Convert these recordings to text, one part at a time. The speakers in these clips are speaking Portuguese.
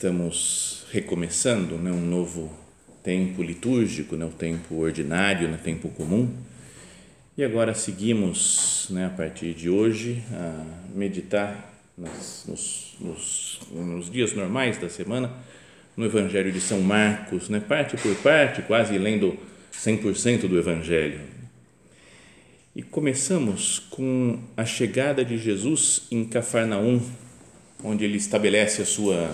Estamos recomeçando né, um novo tempo litúrgico, né, o tempo ordinário, né, tempo comum. E agora seguimos, né, a partir de hoje, a meditar nas, nos, nos, nos, dias normais da semana no Evangelho de São Marcos, né, parte por parte, quase lendo 100% do Evangelho. E começamos com a chegada de Jesus em Cafarnaum, onde ele estabelece a sua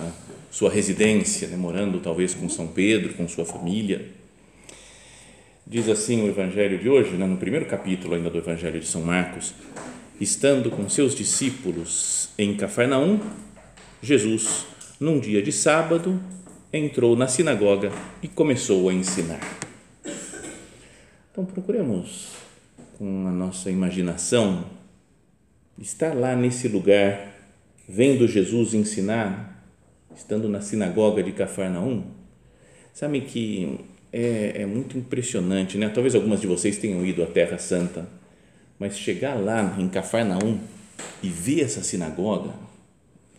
sua residência, né, morando talvez com São Pedro, com sua família. Diz assim o Evangelho de hoje, né, no primeiro capítulo ainda do Evangelho de São Marcos: estando com seus discípulos em Cafarnaum, Jesus, num dia de sábado, entrou na sinagoga e começou a ensinar. Então procuremos, com a nossa imaginação, estar lá nesse lugar, vendo Jesus ensinar estando na sinagoga de Cafarnaum, sabe que é, é, muito impressionante, né? Talvez algumas de vocês tenham ido à Terra Santa, mas chegar lá em Cafarnaum e ver essa sinagoga,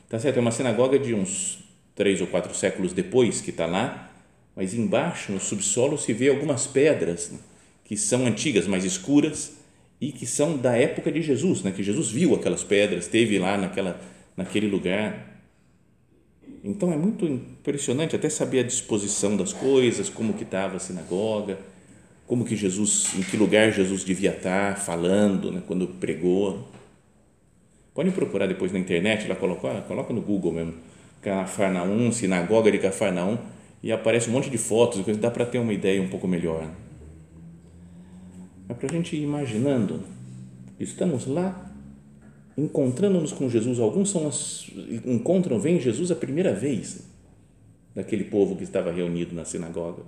tá certo? É uma sinagoga de uns três ou quatro séculos depois que está lá, mas embaixo no subsolo se vê algumas pedras que são antigas, mais escuras e que são da época de Jesus, né? Que Jesus viu aquelas pedras, esteve lá naquela naquele lugar então é muito impressionante até saber a disposição das coisas, como que estava a sinagoga, como que Jesus, em que lugar Jesus devia estar falando, né, quando pregou. Pode procurar depois na internet, lá coloca, coloca no Google mesmo, Cafarnaum, sinagoga de Cafarnaum, e aparece um monte de fotos, dá para ter uma ideia um pouco melhor. É para a gente ir imaginando, estamos lá encontrando-nos com Jesus, alguns são encontram, vem Jesus a primeira vez daquele povo que estava reunido na sinagoga.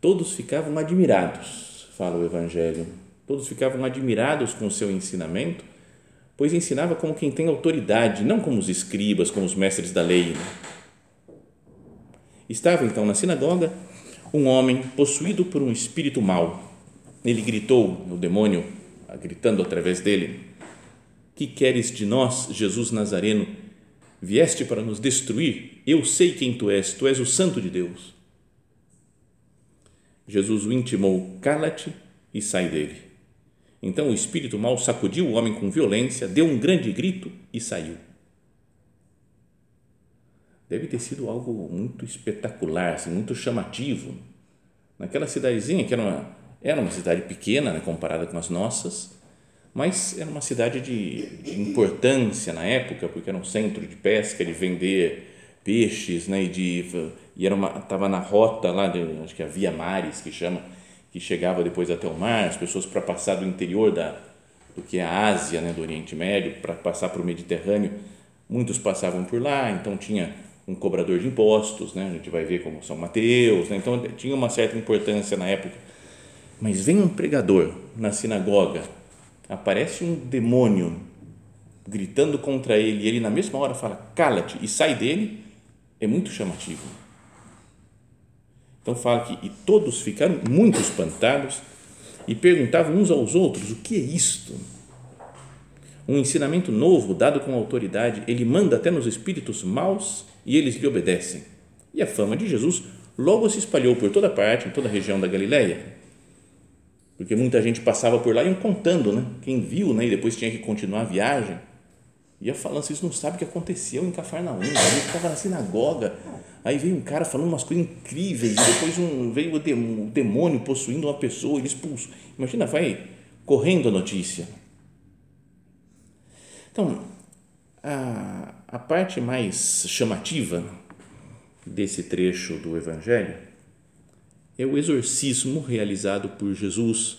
Todos ficavam admirados, fala o Evangelho, todos ficavam admirados com o seu ensinamento, pois ensinava como quem tem autoridade, não como os escribas, como os mestres da lei. Estava então na sinagoga um homem possuído por um espírito mau. Ele gritou, o demônio gritando através dele: Que queres de nós, Jesus Nazareno? Vieste para nos destruir? Eu sei quem tu és, tu és o Santo de Deus. Jesus o intimou: Cala-te e sai dele. Então o espírito mau sacudiu o homem com violência, deu um grande grito e saiu. Deve ter sido algo muito espetacular, assim, muito chamativo. Naquela cidadezinha, que era uma, era uma cidade pequena né, comparada com as nossas, mas era uma cidade de, de, importância na época, porque era um centro de pesca, de vender peixes, né, e, de, e era uma estava na rota lá, de, acho que a Via Mares que chama, que chegava depois até o mar, as pessoas para passar do interior da do que é a Ásia, né, do Oriente Médio, para passar para o Mediterrâneo, muitos passavam por lá, então tinha um cobrador de impostos, né, a gente vai ver como São Mateus, né, então tinha uma certa importância na época mas vem um pregador na sinagoga, aparece um demônio gritando contra ele, e ele na mesma hora fala: cala-te e sai dele, é muito chamativo. Então fala que e todos ficaram muito espantados e perguntavam uns aos outros: o que é isto? Um ensinamento novo, dado com autoridade, ele manda até nos espíritos maus e eles lhe obedecem. E a fama de Jesus logo se espalhou por toda parte, em toda a região da Galileia porque muita gente passava por lá e iam contando, né? Quem viu, né? E depois tinha que continuar a viagem, ia falando, vocês não sabem o que aconteceu em Cafarnaum, gente estava na sinagoga, aí veio um cara falando umas coisas incríveis, e depois um, veio o demônio possuindo uma pessoa, ele expulso. Imagina, vai correndo a notícia. Então, a, a parte mais chamativa desse trecho do Evangelho é o exorcismo realizado por Jesus,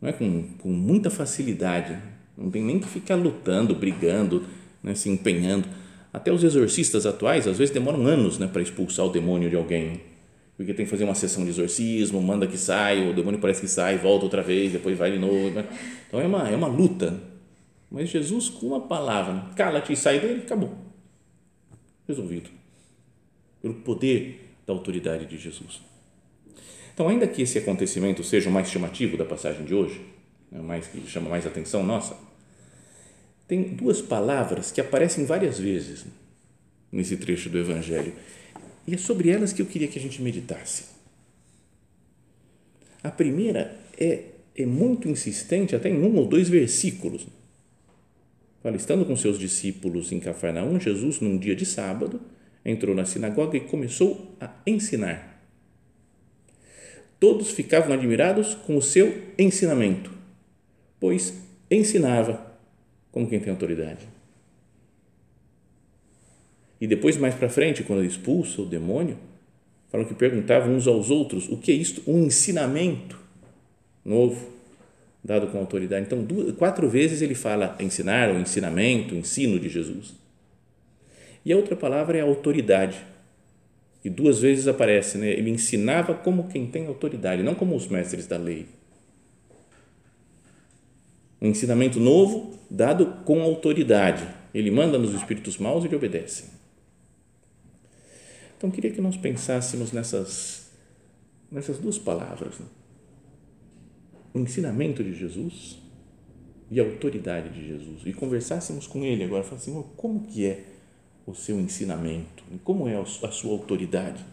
não é com, com muita facilidade, não tem nem que ficar lutando, brigando, né, se empenhando. Até os exorcistas atuais às vezes demoram anos né, para expulsar o demônio de alguém, porque tem que fazer uma sessão de exorcismo, manda que sai, o demônio parece que sai, volta outra vez, depois vai de novo. Né. Então é uma, é uma luta mas Jesus, com uma palavra, cala-te e sai dele, acabou. Resolvido. Pelo poder da autoridade de Jesus. Então, ainda que esse acontecimento seja o mais chamativo da passagem de hoje, né, mais que chama mais atenção nossa, tem duas palavras que aparecem várias vezes nesse trecho do Evangelho. E é sobre elas que eu queria que a gente meditasse. A primeira é, é muito insistente, até em um ou dois versículos Fala, estando com seus discípulos em Cafarnaum, Jesus, num dia de sábado, entrou na sinagoga e começou a ensinar. Todos ficavam admirados com o seu ensinamento, pois ensinava como quem tem autoridade. E depois, mais para frente, quando ele expulsa o demônio, falam que perguntavam uns aos outros o que é isto? Um ensinamento novo dado com autoridade. Então, duas, quatro vezes ele fala ensinar, o ensinamento, o ensino de Jesus. E a outra palavra é autoridade, que duas vezes aparece, né? Ele ensinava como quem tem autoridade, não como os mestres da lei. Um ensinamento novo dado com autoridade. Ele manda nos espíritos maus e ele obedece. Então, queria que nós pensássemos nessas, nessas duas palavras. Né? o ensinamento de Jesus e a autoridade de Jesus e conversássemos com ele agora, falasse assim, como que é o seu ensinamento? Como é a sua autoridade?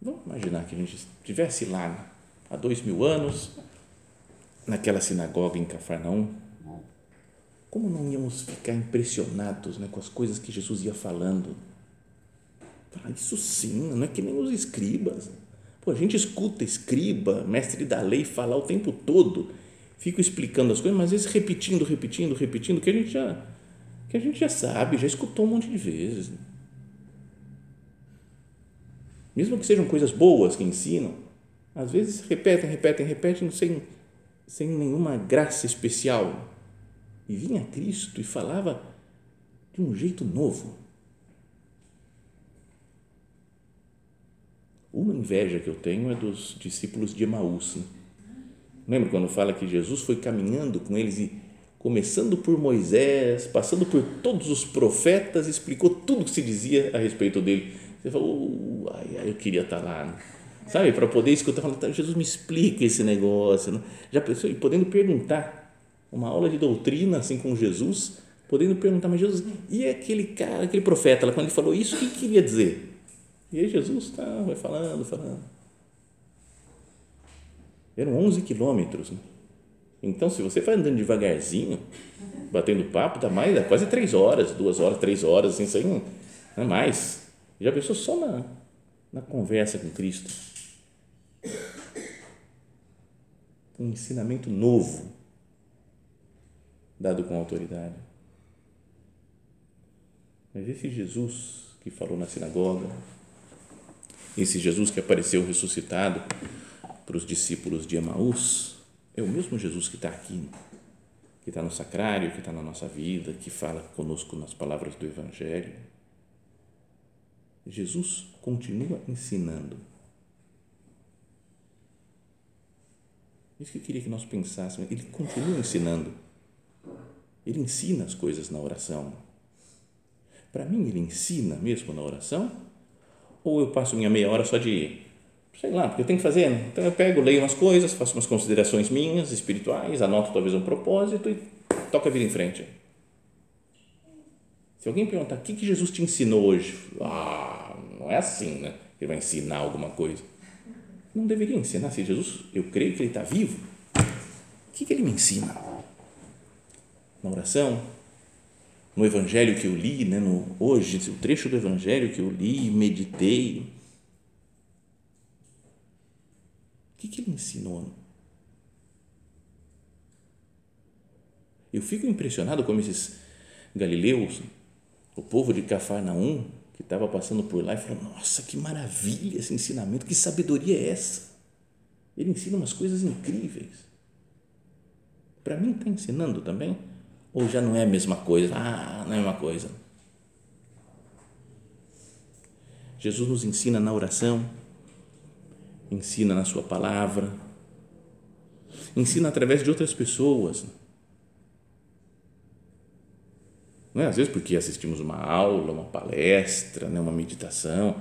Vamos imaginar que a gente estivesse lá há dois mil anos, naquela sinagoga em Cafarnaum, como não íamos ficar impressionados né, com as coisas que Jesus ia falando? isso sim, não é que nem os escribas. Pô, a gente escuta escriba, mestre da lei falar o tempo todo, fica explicando as coisas, mas às vezes repetindo, repetindo, repetindo, que a gente já, que a gente já sabe, já escutou um monte de vezes. Mesmo que sejam coisas boas que ensinam, às vezes repetem, repetem, repetem sem, sem nenhuma graça especial. E vinha Cristo e falava de um jeito novo Uma inveja que eu tenho é dos discípulos de Emaús. Né? Lembra quando fala que Jesus foi caminhando com eles e começando por Moisés, passando por todos os profetas, explicou tudo que se dizia a respeito dele. Você falou, ai, ai, eu queria estar lá, né? sabe? Para poder escutar, falar, tá, Jesus me explica esse negócio, né? já pensou, e podendo perguntar, uma aula de doutrina assim com Jesus, podendo perguntar, mas Jesus, e aquele cara, aquele profeta, lá, quando ele falou isso, o que queria dizer? E aí Jesus tá, vai falando, falando. Eram 11 quilômetros. Né? Então, se você vai andando devagarzinho, batendo papo, dá mais, dá quase três horas, duas horas, três horas, assim, isso aí não, não é mais. Já pensou só na, na conversa com Cristo? Um ensinamento novo, dado com autoridade. Mas esse Jesus que falou na sinagoga, esse Jesus que apareceu ressuscitado para os discípulos de Emaús, é o mesmo Jesus que está aqui, que está no sacrário, que está na nossa vida, que fala conosco nas palavras do Evangelho. Jesus continua ensinando. Isso que eu queria que nós pensássemos. Ele continua ensinando. Ele ensina as coisas na oração. Para mim, ele ensina mesmo na oração ou eu passo minha meia hora só de, sei lá, porque eu tenho que fazer. Então eu pego, leio umas coisas, faço umas considerações minhas, espirituais, anoto talvez um propósito e toco a vida em frente. Se alguém perguntar o que, que Jesus te ensinou hoje, ah, não é assim, né? Ele vai ensinar alguma coisa. não deveria ensinar se Jesus, eu creio que ele está vivo. O que, que ele me ensina? Na oração, no evangelho que eu li, né, no, hoje, o trecho do evangelho que eu li, meditei. O que, que ele ensinou? Eu fico impressionado como esses galileus, o povo de Cafarnaum, que estava passando por lá e falou: Nossa, que maravilha esse ensinamento, que sabedoria é essa? Ele ensina umas coisas incríveis. Para mim, está ensinando também? Ou já não é a mesma coisa? Ah, não é a mesma coisa. Jesus nos ensina na oração, ensina na Sua palavra, ensina através de outras pessoas Não é? Às vezes porque assistimos uma aula, uma palestra, né? uma meditação,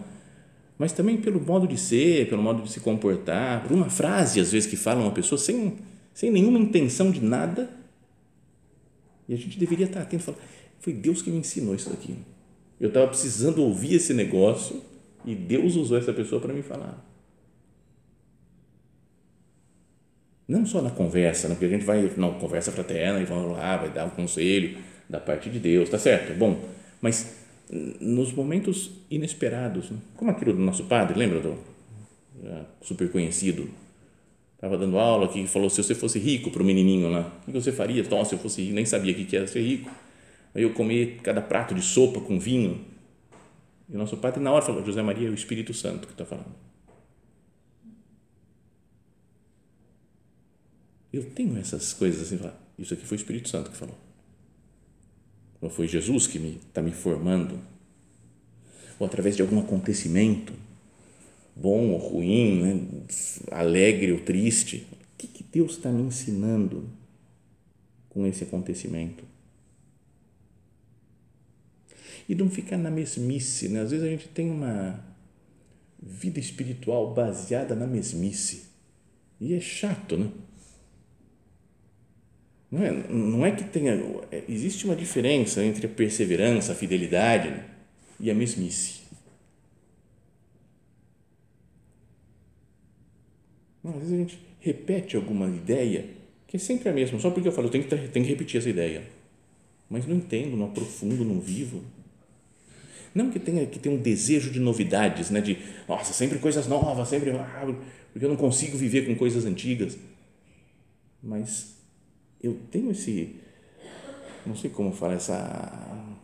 mas também pelo modo de ser, pelo modo de se comportar, por uma frase, às vezes, que fala uma pessoa sem, sem nenhuma intenção de nada. E a gente deveria estar atento e falar: foi Deus que me ensinou isso daqui. Eu estava precisando ouvir esse negócio e Deus usou essa pessoa para me falar. Não só na conversa, né? porque a gente vai na conversa fraterna e vamos lá, vai dar um conselho da parte de Deus, tá certo? É bom, mas nos momentos inesperados, né? como aquilo do nosso padre, lembra do super conhecido? Estava dando aula que falou: se você fosse rico para o menininho lá, o que você faria? Então, se eu fosse rico, nem sabia o que era ser rico. Aí eu comi cada prato de sopa com vinho. E o nosso padre, na hora, falou: José Maria é o Espírito Santo que está falando. Eu tenho essas coisas assim, isso aqui foi o Espírito Santo que falou. Não foi Jesus que está me, me formando? Ou através de algum acontecimento, bom ou ruim, né? alegre ou triste, o que, que Deus está me ensinando com esse acontecimento? E não ficar na mesmice, né? às vezes a gente tem uma vida espiritual baseada na mesmice e é chato, né? Não é, não é que tenha. É, existe uma diferença entre a perseverança, a fidelidade e a mesmice. Às vezes a gente repete alguma ideia que é sempre a mesma, só porque eu falo, eu tenho que, tenho que repetir essa ideia. Mas não entendo, não aprofundo, não vivo. Não que tenha que ter um desejo de novidades, né? de, nossa, sempre coisas novas, sempre. Ah, porque eu não consigo viver com coisas antigas. Mas eu tenho esse, não sei como falar, essa,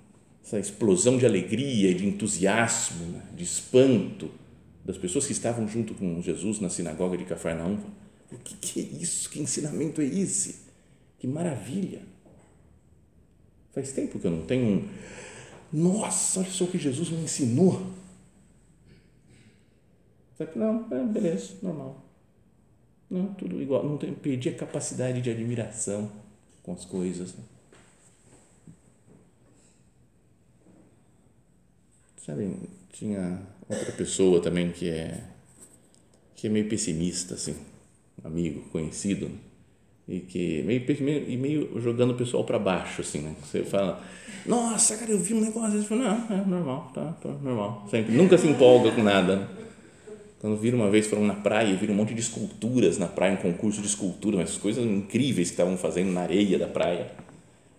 essa explosão de alegria, de entusiasmo, né, de espanto das pessoas que estavam junto com Jesus na sinagoga de Cafarnaum. O que, que é isso? Que ensinamento é esse? Que maravilha! Faz tempo que eu não tenho um. Nossa, olha só o que Jesus me ensinou. Não, é, beleza, normal. Não, tudo igual. Não tem, perdi a capacidade de admiração com as coisas. Né? Sabe, tinha outra pessoa também que é que é meio pessimista assim, amigo, conhecido, né? e que meio, meio, e meio jogando o pessoal para baixo assim, né? Você fala, nossa, cara, eu vi um negócio, você fala, não, é normal, tá, tá normal, sempre, nunca se empolga com nada. Quando viram uma vez, foram na praia, viram um monte de esculturas na praia, um concurso de escultura, mas coisas incríveis que estavam fazendo na areia da praia.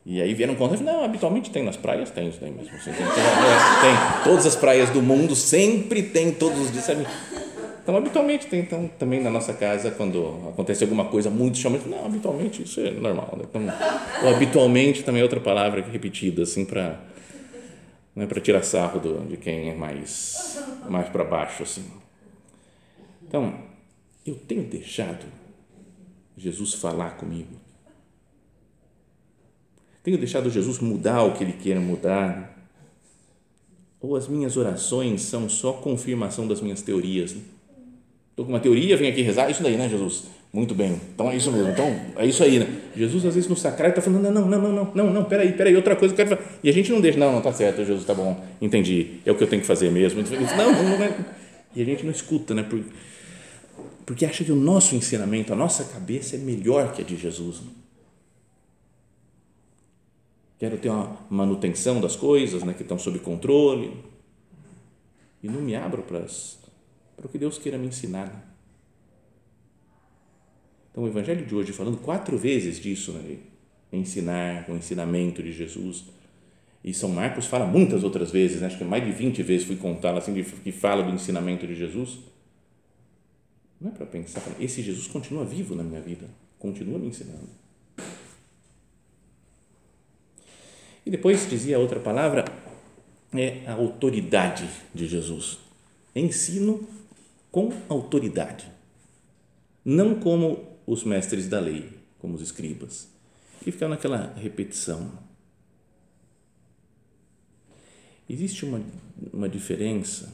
E aí vieram contar, não, habitualmente tem nas praias, tem isso daí mesmo. Assim, tem, tem, tem, todas as praias do mundo sempre tem todos os dias, sabe? Então, habitualmente tem, então, também na nossa casa, quando acontece alguma coisa muito chamante, não, habitualmente isso é normal. Né? Então, ou habitualmente também é outra palavra repetida, assim, para né, tirar sarro do, de quem é mais, mais para baixo, assim. Então, eu tenho deixado Jesus falar comigo. Tenho deixado Jesus mudar o que Ele quer mudar. Ou as minhas orações são só confirmação das minhas teorias. Estou com uma teoria, venho aqui rezar, isso daí, né, Jesus? Muito bem, então é isso mesmo, então é isso aí, né? Jesus às vezes no sacrário está falando, não, não, não, não, não, não, não, peraí, peraí, outra coisa que eu quero fazer. E a gente não deixa, não, não, tá certo, Jesus, tá bom, entendi, é o que eu tenho que fazer mesmo. Não, não, não é. E a gente não escuta, né? Porque porque acha que o nosso ensinamento, a nossa cabeça é melhor que a de Jesus. Quero ter uma manutenção das coisas né, que estão sob controle e não me abro para, as, para o que Deus queira me ensinar. Então, o Evangelho de hoje, falando quatro vezes disso, né? ensinar, o ensinamento de Jesus. E São Marcos fala muitas outras vezes, né? acho que mais de 20 vezes fui contar assim, que fala do ensinamento de Jesus. Não é para pensar, esse Jesus continua vivo na minha vida, continua me ensinando. E depois dizia outra palavra, é a autoridade de Jesus. Ensino com autoridade. Não como os mestres da lei, como os escribas. E ficava naquela repetição. Existe uma, uma diferença,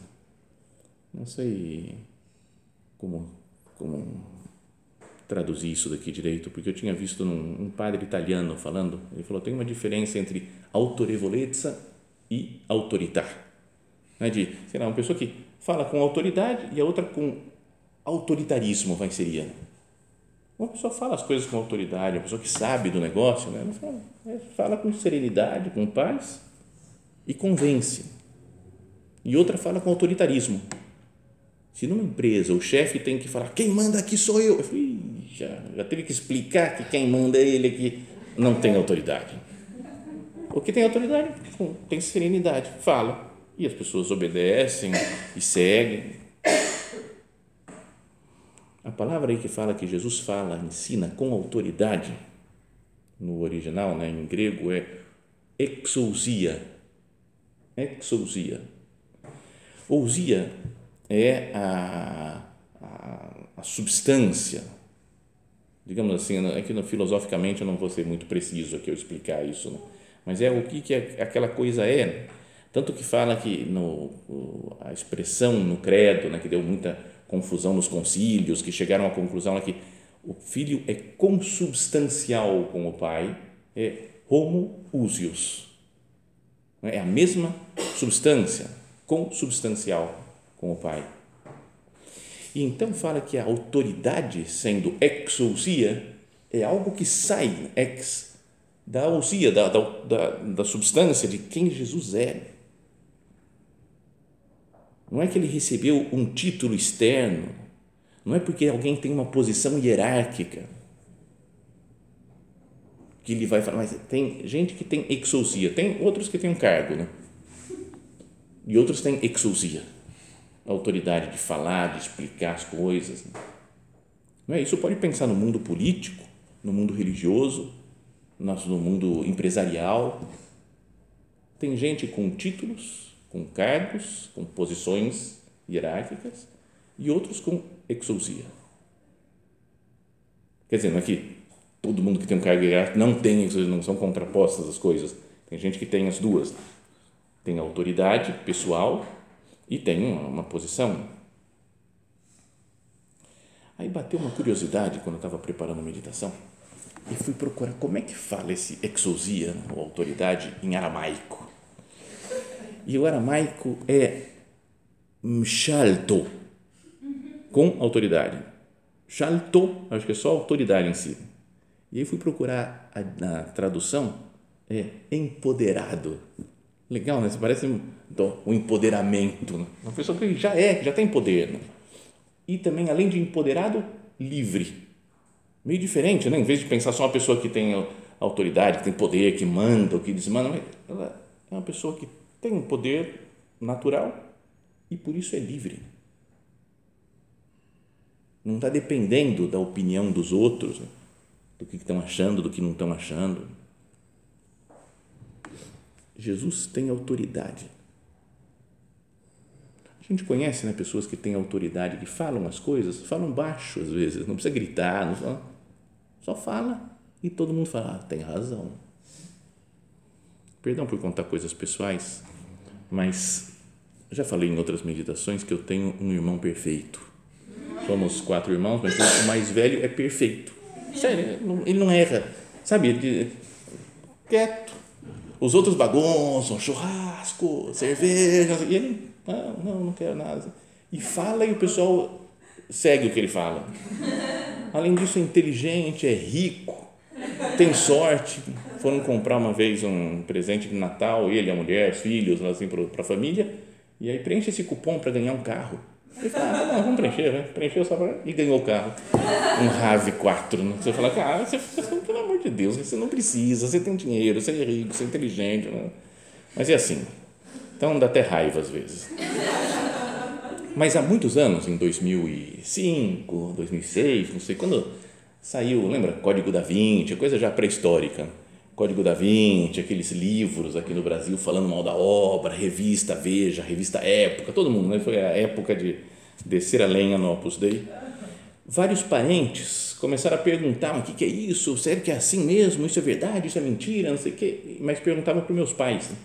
não sei como, como traduzir isso daqui direito, porque eu tinha visto num, um padre italiano falando, ele falou, tem uma diferença entre autorevolezza e autoritar. Né, de, sei lá, uma pessoa que fala com autoridade e a outra com autoritarismo, vai seria. Uma pessoa fala as coisas com autoridade, uma pessoa que sabe do negócio, né? é, fala com serenidade, com paz e convence. E outra fala com autoritarismo. Se numa empresa o chefe tem que falar, quem manda aqui sou eu, eu falei, já, já teve que explicar que quem manda é ele aqui não tem autoridade. O que tem autoridade tem serenidade, fala. E as pessoas obedecem e seguem. A palavra aí que fala que Jesus fala, ensina com autoridade, no original, né, em grego, é exousia. Exousia. Ousia é a, a, a substância, digamos assim, aqui no, filosoficamente eu não vou ser muito preciso aqui eu explicar isso, né? mas é o que, que aquela coisa é. Tanto que fala que no, a expressão no credo, né, que deu muita confusão nos concílios, que chegaram à conclusão é que o filho é consubstancial com o pai, é homo usius. É a mesma substância, consubstancial com o pai. E então fala que a autoridade, sendo exousia, é algo que sai ex da ousia, da, da, da substância de quem Jesus é. Não é que ele recebeu um título externo, não é porque alguém tem uma posição hierárquica que ele vai falar, mas tem gente que tem exousia, tem outros que têm um cargo, né? E outros têm exousia, autoridade de falar, de explicar as coisas. Né? Não é? Isso pode pensar no mundo político, no mundo religioso, no mundo empresarial. Tem gente com títulos, com cargos, com posições hierárquicas e outros com exousia. Quer dizer, não é que todo mundo que tem um cargo hierárquico não tem exousia, não são contrapostas as coisas. Tem gente que tem as duas. Tem autoridade pessoal e tem uma, uma posição. Aí bateu uma curiosidade quando eu estava preparando a meditação e fui procurar como é que fala esse exousia, ou autoridade, em aramaico. E o aramaico é mshalto, com autoridade. Shalto, acho que é só autoridade em si. E aí fui procurar a, na tradução, é empoderado. Legal, né? Isso parece um, um empoderamento. Né? Uma pessoa que já é, já tem poder. Né? E também, além de empoderado, livre meio diferente, né? Em vez de pensar só uma pessoa que tem autoridade, que tem poder, que manda, ou que desmanda, ela é uma pessoa que tem um poder natural e por isso é livre. Não está dependendo da opinião dos outros, né? do que estão achando, do que não estão achando. Jesus tem autoridade. A gente conhece né, pessoas que têm autoridade, que falam as coisas, falam baixo às vezes, não precisa gritar, não fala, só fala e todo mundo fala, ah, tem razão. Perdão por contar coisas pessoais, mas já falei em outras meditações que eu tenho um irmão perfeito. Somos quatro irmãos, mas o mais velho é perfeito. Sério, ele não erra. Sabe, ele quieto. Os outros bagunçam, churrasco, cerveja, e ele, ah, não, não quero nada. E fala e o pessoal segue o que ele fala. Além disso, é inteligente, é rico, tem sorte. Foram comprar uma vez um presente de Natal, ele, a mulher, os filhos, assim, para a família, e aí preenche esse cupom para ganhar um carro. Ele falou, ah, não, vamos preencher, né? Preencheu só para... E ganhou o carro. Um RAV 4, né? Você fala, cara, você, amor de Deus, você não precisa, você tem dinheiro, você é rico, você é inteligente. Né? Mas é assim. Então dá até raiva às vezes. Mas há muitos anos, em 2005, 2006, não sei, quando saiu, lembra? Código da Vinci, coisa já pré-histórica. Código da Vinci, aqueles livros aqui no Brasil falando mal da obra, revista Veja, revista Época, todo mundo, né? Foi a época de descer a lenha no Opus Dei. Vários parentes começaram a perguntar: o que, que é isso? Sério que é assim mesmo? Isso é verdade? Isso é mentira? Não sei o quê. Mas perguntavam para meus pais. Né?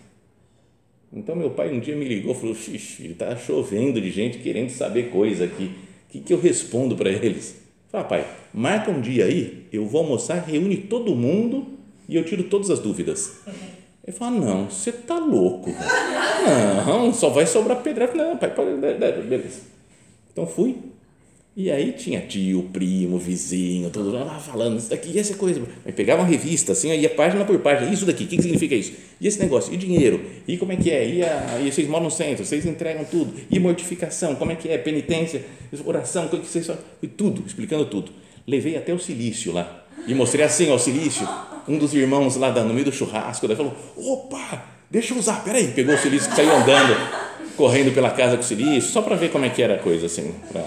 Então, meu pai um dia me ligou e falou: Xixi, está chovendo de gente querendo saber coisa aqui. O que, que eu respondo para eles? Fala, pai, marca um dia aí, eu vou almoçar, reúne todo mundo e eu tiro todas as dúvidas. Ele fala, não, você tá louco. Não, só vai sobrar pedra. Não, pai, beleza. Então fui, e aí tinha tio, primo, vizinho, todo lá falando isso daqui, e essa coisa. Aí pegava uma revista, assim, ia página por página, isso daqui, o que, que significa isso? E esse negócio, e dinheiro, e como é que é? E, a, e vocês moram no centro, vocês entregam tudo, e mortificação, como é que é? Penitência, oração, o que vocês e tudo, explicando tudo. Levei até o silício lá, e mostrei assim, ó, o silício, um dos irmãos lá no meio do churrasco, daí falou, opa, deixa eu usar, peraí, pegou o silício saiu andando, correndo pela casa com o silício, só para ver como é que era a coisa, assim, pra,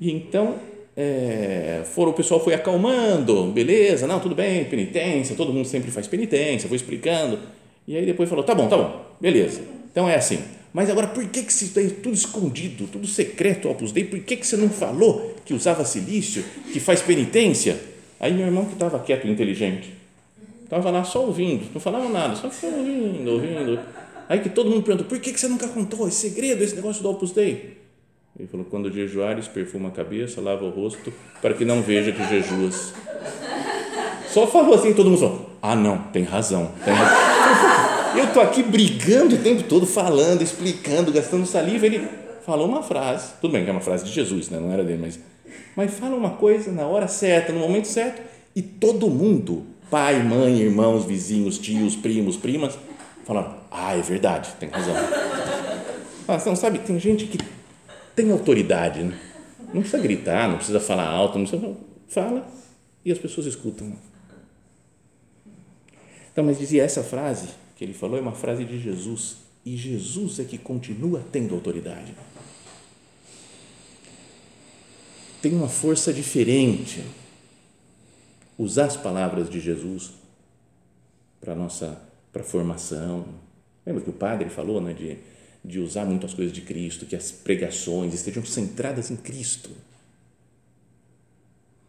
e então, é, foram, o pessoal foi acalmando, beleza, não, tudo bem, penitência, todo mundo sempre faz penitência, foi explicando. E aí depois falou, tá bom, tá bom, beleza. Então é assim. Mas agora, por que, que você tem tudo escondido, tudo secreto, Opus Dei? Por que, que você não falou que usava silício, que faz penitência? Aí meu irmão que estava quieto, inteligente, estava lá só ouvindo, não falava nada, só ouvindo, ouvindo. Aí que todo mundo perguntou, por que, que você nunca contou esse segredo, esse negócio do Opus Dei? Ele falou: quando jejuares, perfuma a cabeça, lava o rosto, para que não veja que jejuas. Só falou assim, todo mundo falou: ah, não, tem razão. Tem razão. Eu estou aqui brigando o tempo todo, falando, explicando, gastando saliva. Ele falou uma frase, tudo bem que é uma frase de Jesus, né? não era dele, mas, mas fala uma coisa na hora certa, no momento certo, e todo mundo, pai, mãe, irmãos, vizinhos, tios, primos, primas, falaram: ah, é verdade, tem razão. Ah, você não sabe, tem gente que tem autoridade, né? Não precisa gritar, não precisa falar alto, não precisa, fala e as pessoas escutam. Então, mas dizia essa frase que ele falou é uma frase de Jesus e Jesus é que continua tendo autoridade. Tem uma força diferente usar as palavras de Jesus para nossa para formação. Lembra que o padre falou, né, de de usar muito as coisas de Cristo, que as pregações estejam centradas em Cristo,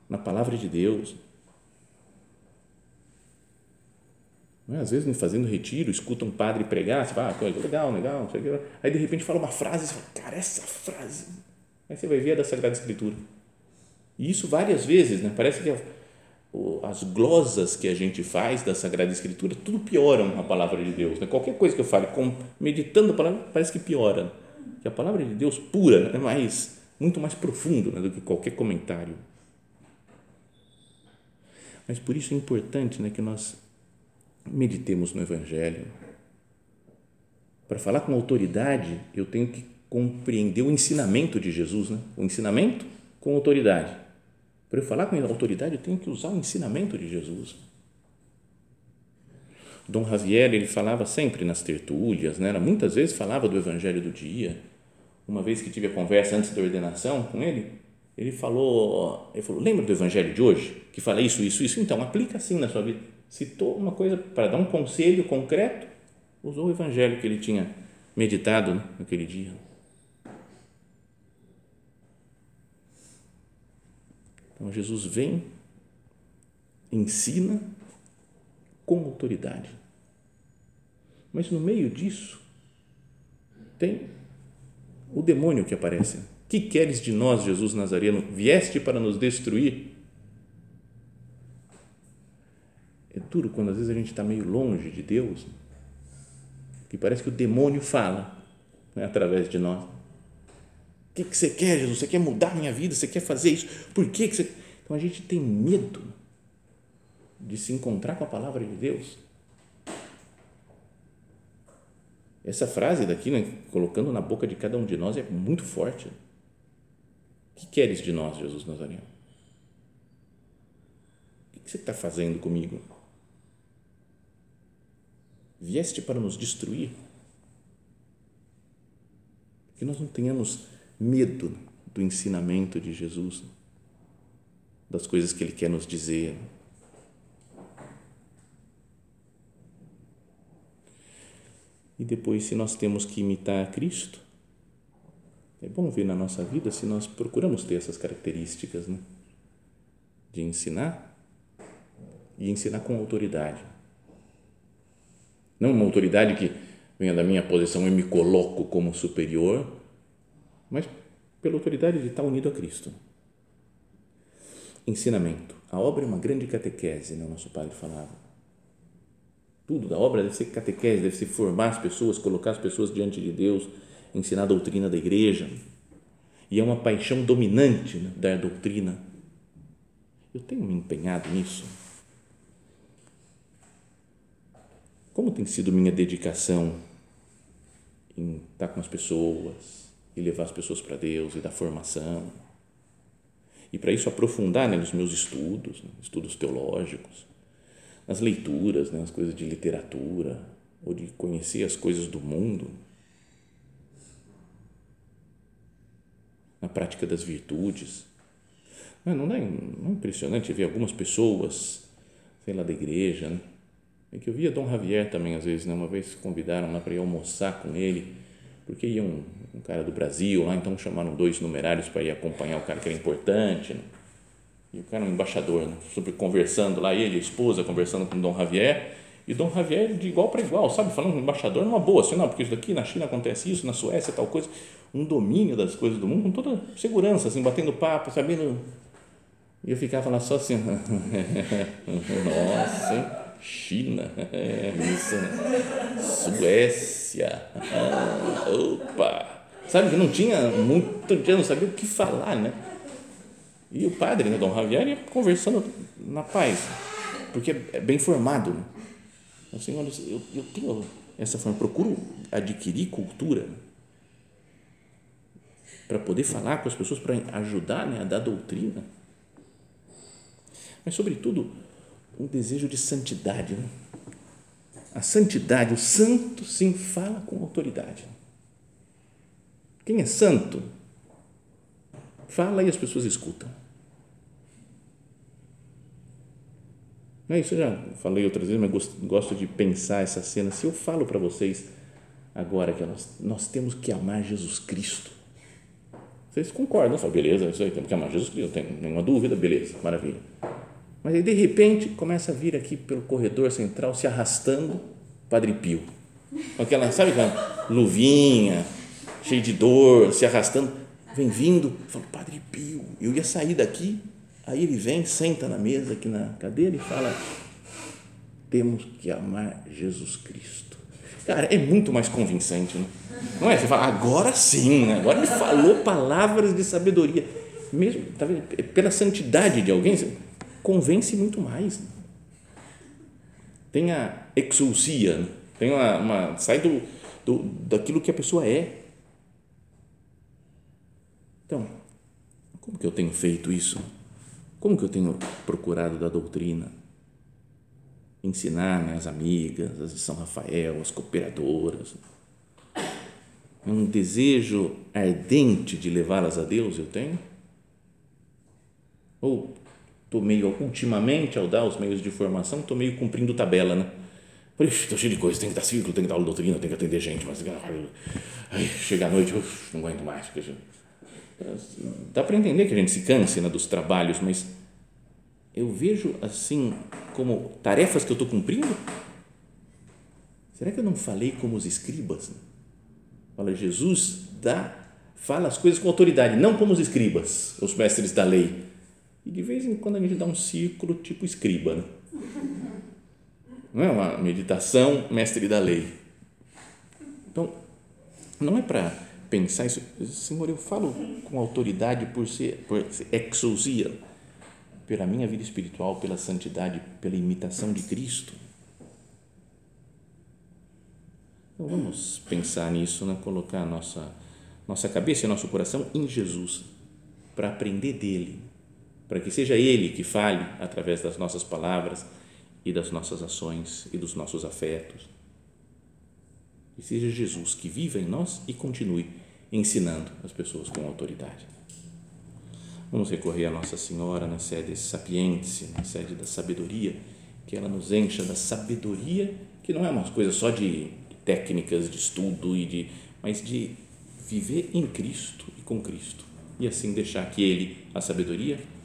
na palavra de Deus. Não é? Às vezes, fazendo retiro, escuta um padre pregar, você fala, ah, legal, legal, aí de repente fala uma frase, você fala, cara, essa frase, aí você vai ver a da Sagrada Escritura. E isso várias vezes, né? parece que as glosas que a gente faz da Sagrada Escritura, tudo pioram a palavra de Deus. Né? Qualquer coisa que eu fale, meditando a palavra, parece que piora. Que a palavra de Deus pura é mais, muito mais profundo né, do que qualquer comentário. Mas por isso é importante né, que nós meditemos no Evangelho. Para falar com autoridade, eu tenho que compreender o ensinamento de Jesus, né? o ensinamento com autoridade para eu falar com autoridade, eu tenho que usar o ensinamento de Jesus. Dom Javier, ele falava sempre nas tertúlias, né? muitas vezes falava do evangelho do dia. Uma vez que tive a conversa antes da ordenação com ele, ele falou, ele falou, lembra do evangelho de hoje? Que fala isso, isso, isso? Então, aplica assim na sua vida. Citou uma coisa para dar um conselho concreto, usou o evangelho que ele tinha meditado né, naquele dia. Então Jesus vem, ensina com autoridade. Mas no meio disso tem o demônio que aparece. Que queres de nós, Jesus Nazareno? Vieste para nos destruir? É duro quando às vezes a gente está meio longe de Deus, que parece que o demônio fala né, através de nós que, que você quer, Jesus? Você quer mudar minha vida? Você quer fazer isso? Por que, que você. Então a gente tem medo de se encontrar com a palavra de Deus. Essa frase daqui, né, colocando na boca de cada um de nós, é muito forte. O que queres de nós, Jesus Nazareno? O que você está fazendo comigo? Vieste para nos destruir? Que nós não tenhamos medo do ensinamento de Jesus, das coisas que Ele quer nos dizer. E depois, se nós temos que imitar Cristo, é bom ver na nossa vida se nós procuramos ter essas características, né? De ensinar e ensinar com autoridade. Não uma autoridade que venha da minha posição e me coloco como superior, mas pela autoridade de estar unido a Cristo. Ensinamento. A obra é uma grande catequese, né? o nosso padre falava tudo da obra deve ser catequese, deve ser formar as pessoas, colocar as pessoas diante de Deus, ensinar a doutrina da igreja. E é uma paixão dominante né, da doutrina. Eu tenho me empenhado nisso. Como tem sido minha dedicação em estar com as pessoas e levar as pessoas para Deus e dar formação? E para isso aprofundar né, nos meus estudos, né, estudos teológicos nas leituras, né, as coisas de literatura, ou de conhecer as coisas do mundo, na prática das virtudes. Não, é, não é impressionante ver algumas pessoas, sei lá, da igreja, né? É que eu via Dom Javier também, às vezes, né? uma vez convidaram lá para ir almoçar com ele, porque ia um, um, cara do Brasil lá, então chamaram dois numerários para ir acompanhar o cara que era importante. Né? E o cara é um embaixador, né? super conversando lá, ele, a esposa, conversando com o Dom Javier, e Dom Javier de igual para igual, sabe? Falando com embaixador numa boa, assim, não, porque isso daqui na China acontece isso, na Suécia tal coisa, um domínio das coisas do mundo com toda segurança, assim, batendo papo, sabendo. E eu ficava lá só assim, nossa, hein? China, né? Suécia, opa, sabe que não tinha muito, já não sabia o que falar, né? E o padre, né, Dom Javier, ia conversando na paz, porque é bem formado. Né? Assim, olha, eu, eu tenho essa forma, procuro adquirir cultura para poder falar com as pessoas, para ajudar né, a dar doutrina. Mas, sobretudo, um desejo de santidade. Né? A santidade, o santo, sim, fala com autoridade. Quem é santo Fala e as pessoas escutam. Não é isso, eu já falei outras vezes, mas gosto, gosto de pensar essa cena. Se eu falo para vocês agora que nós, nós temos que amar Jesus Cristo, vocês concordam? Falam, beleza, isso aí, temos que amar Jesus Cristo, não tem nenhuma dúvida, beleza, maravilha. Mas aí, de repente, começa a vir aqui pelo corredor central, se arrastando, Padre Pio. Com aquela, sabe aquela luvinha, cheio de dor, se arrastando vem vindo, falo, Padre Pio, eu ia sair daqui, aí ele vem, senta na mesa aqui na cadeira e fala, temos que amar Jesus Cristo. Cara, é muito mais convincente, né? não é? Você fala, agora sim, né? agora ele falou palavras de sabedoria, mesmo tá vendo? pela santidade de alguém, convence muito mais. Né? Tem a exousia, né? tem uma, uma sai do, do, daquilo que a pessoa é então, como que eu tenho feito isso? Como que eu tenho procurado da doutrina? Ensinar minhas amigas, as de São Rafael, as cooperadoras. É um desejo ardente de levá-las a Deus eu tenho? Ou meio, ultimamente, ao dar os meios de formação, estou meio cumprindo tabela, né? Estou cheio de coisa, tem que dar círculo, tem que dar aula doutrina, tem que atender gente, mas ai, chega à noite, uf, não aguento mais. Dá para entender que a gente se canse né, dos trabalhos, mas eu vejo assim como tarefas que eu estou cumprindo. Será que eu não falei como os escribas? Fala, Jesus dá, fala as coisas com autoridade, não como os escribas, os mestres da lei. E de vez em quando a gente dá um círculo tipo escriba, né? Não é uma meditação mestre da lei. Então, não é para pensar isso, Senhor, eu falo com autoridade por ser, por ser exousia, pela minha vida espiritual, pela santidade, pela imitação de Cristo. Então vamos pensar nisso, né? colocar a nossa, nossa cabeça e nosso coração em Jesus, para aprender dele, para que seja ele que fale através das nossas palavras e das nossas ações e dos nossos afetos. E seja Jesus que viva em nós e continue ensinando as pessoas com autoridade. Vamos recorrer a Nossa Senhora na sede sapiente, na sede da sabedoria, que ela nos encha da sabedoria, que não é uma coisa só de técnicas de estudo e de, mas de viver em Cristo e com Cristo e assim deixar que Ele, a sabedoria,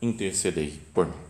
intercedei por mim.